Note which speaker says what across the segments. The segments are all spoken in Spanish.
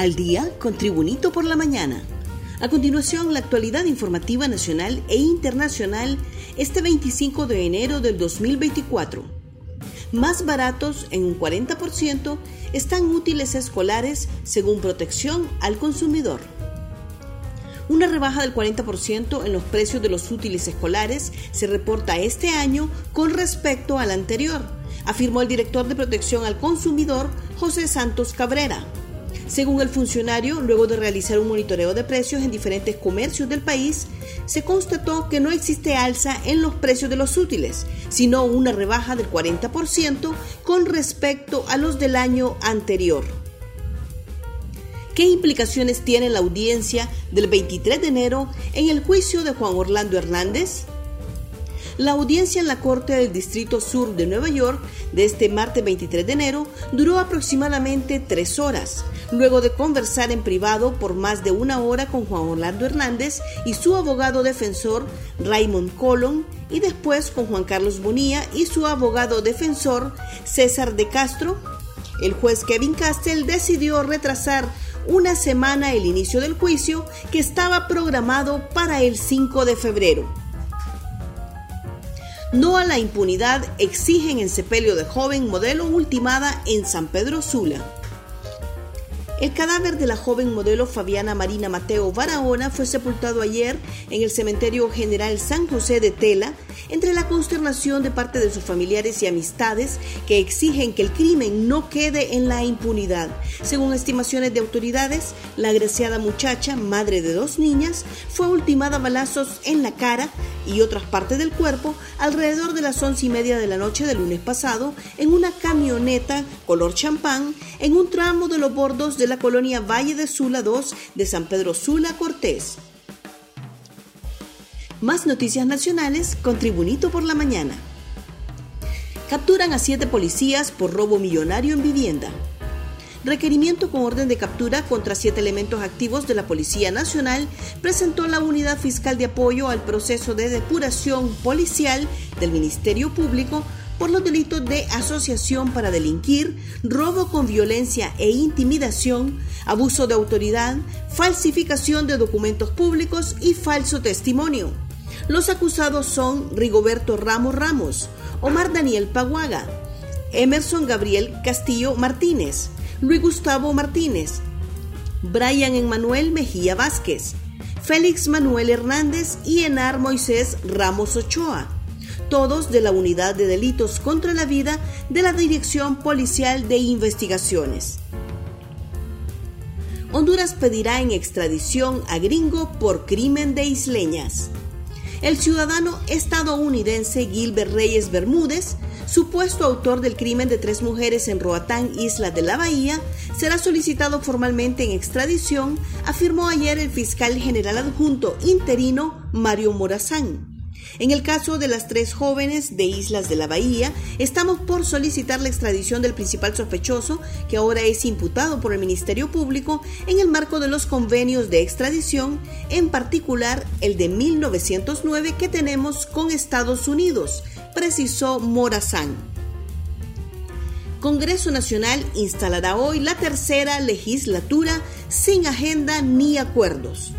Speaker 1: al día con Tribunito por la mañana. A continuación, la actualidad informativa nacional e internacional este 25 de enero del 2024. Más baratos en un 40% están útiles escolares según protección al consumidor. Una rebaja del 40% en los precios de los útiles escolares se reporta este año con respecto al anterior, afirmó el director de protección al consumidor José Santos Cabrera. Según el funcionario, luego de realizar un monitoreo de precios en diferentes comercios del país, se constató que no existe alza en los precios de los útiles, sino una rebaja del 40% con respecto a los del año anterior. ¿Qué implicaciones tiene la audiencia del 23 de enero en el juicio de Juan Orlando Hernández? La audiencia en la Corte del Distrito Sur de Nueva York de este martes 23 de enero duró aproximadamente tres horas, luego de conversar en privado por más de una hora con Juan Orlando Hernández y su abogado defensor Raymond Colon y después con Juan Carlos Bonilla y su abogado defensor César de Castro. El juez Kevin Castell decidió retrasar una semana el inicio del juicio que estaba programado para el 5 de febrero. No a la impunidad exigen en sepelio de joven modelo ultimada en San Pedro Sula. El cadáver de la joven modelo Fabiana Marina Mateo Barahona fue sepultado ayer en el cementerio general San José de Tela, entre la consternación de parte de sus familiares y amistades que exigen que el crimen no quede en la impunidad. Según estimaciones de autoridades, la agraciada muchacha, madre de dos niñas, fue ultimada a balazos en la cara y otras partes del cuerpo alrededor de las once y media de la noche del lunes pasado en una camioneta color champán en un tramo de los bordos de la colonia Valle de Sula 2 de San Pedro Sula Cortés. Más noticias nacionales con Tribunito por la Mañana. Capturan a siete policías por robo millonario en vivienda requerimiento con orden de captura contra siete elementos activos de la Policía Nacional, presentó la Unidad Fiscal de Apoyo al proceso de depuración policial del Ministerio Público por los delitos de asociación para delinquir, robo con violencia e intimidación, abuso de autoridad, falsificación de documentos públicos y falso testimonio. Los acusados son Rigoberto Ramos Ramos, Omar Daniel Paguaga, Emerson Gabriel Castillo Martínez, Luis Gustavo Martínez, Brian Emmanuel Mejía Vázquez, Félix Manuel Hernández y Enar Moisés Ramos Ochoa, todos de la Unidad de Delitos contra la Vida de la Dirección Policial de Investigaciones. Honduras pedirá en extradición a Gringo por crimen de isleñas. El ciudadano estadounidense Gilbert Reyes Bermúdez supuesto autor del crimen de tres mujeres en Roatán, Isla de la Bahía, será solicitado formalmente en extradición, afirmó ayer el fiscal general adjunto interino Mario Morazán. En el caso de las tres jóvenes de Islas de la Bahía, estamos por solicitar la extradición del principal sospechoso, que ahora es imputado por el Ministerio Público en el marco de los convenios de extradición, en particular el de 1909 que tenemos con Estados Unidos, precisó Morazán. Congreso Nacional instalará hoy la tercera legislatura sin agenda ni acuerdos.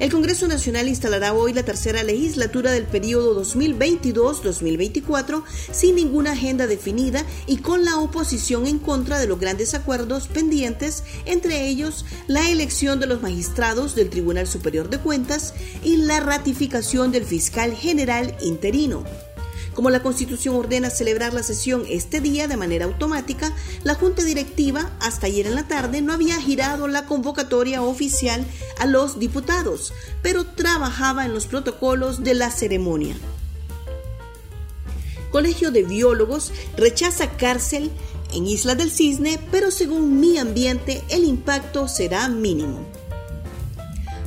Speaker 1: El Congreso Nacional instalará hoy la tercera legislatura del periodo 2022-2024 sin ninguna agenda definida y con la oposición en contra de los grandes acuerdos pendientes, entre ellos la elección de los magistrados del Tribunal Superior de Cuentas y la ratificación del fiscal general interino. Como la Constitución ordena celebrar la sesión este día de manera automática, la Junta Directiva hasta ayer en la tarde no había girado la convocatoria oficial a los diputados, pero trabajaba en los protocolos de la ceremonia. Colegio de Biólogos rechaza cárcel en Isla del Cisne, pero según mi ambiente el impacto será mínimo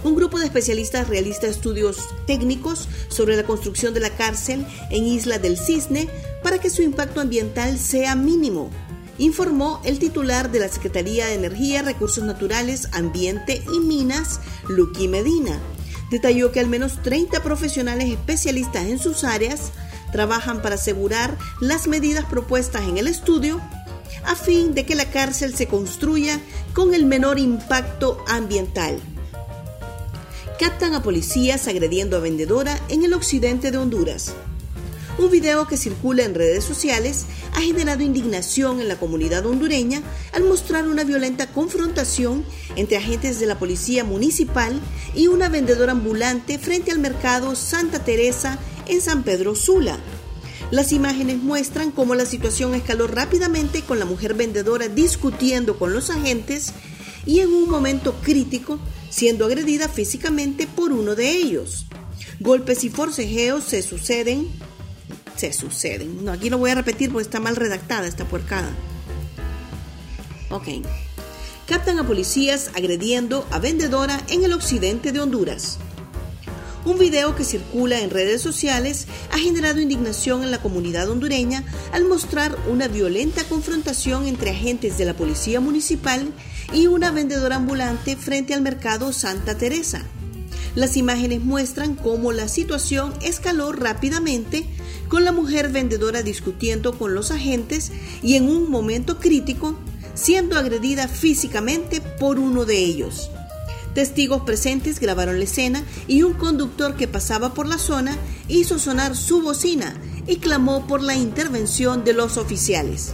Speaker 1: un grupo de especialistas realiza estudios técnicos sobre la construcción de la cárcel en Isla del Cisne para que su impacto ambiental sea mínimo, informó el titular de la Secretaría de Energía, Recursos Naturales, Ambiente y Minas, Luqui Medina. Detalló que al menos 30 profesionales especialistas en sus áreas trabajan para asegurar las medidas propuestas en el estudio a fin de que la cárcel se construya con el menor impacto ambiental. Captan a policías agrediendo a vendedora en el occidente de Honduras. Un video que circula en redes sociales ha generado indignación en la comunidad hondureña al mostrar una violenta confrontación entre agentes de la policía municipal y una vendedora ambulante frente al mercado Santa Teresa en San Pedro Sula. Las imágenes muestran cómo la situación escaló rápidamente con la mujer vendedora discutiendo con los agentes y en un momento crítico siendo agredida físicamente por uno de ellos. Golpes y forcejeos se suceden se suceden. No, aquí lo voy a repetir porque está mal redactada esta puercada. Ok. Captan a policías agrediendo a vendedora en el occidente de Honduras. Un video que circula en redes sociales ha generado indignación en la comunidad hondureña al mostrar una violenta confrontación entre agentes de la policía municipal y una vendedora ambulante frente al mercado Santa Teresa. Las imágenes muestran cómo la situación escaló rápidamente con la mujer vendedora discutiendo con los agentes y en un momento crítico siendo agredida físicamente por uno de ellos. Testigos presentes grabaron la escena y un conductor que pasaba por la zona hizo sonar su bocina y clamó por la intervención de los oficiales.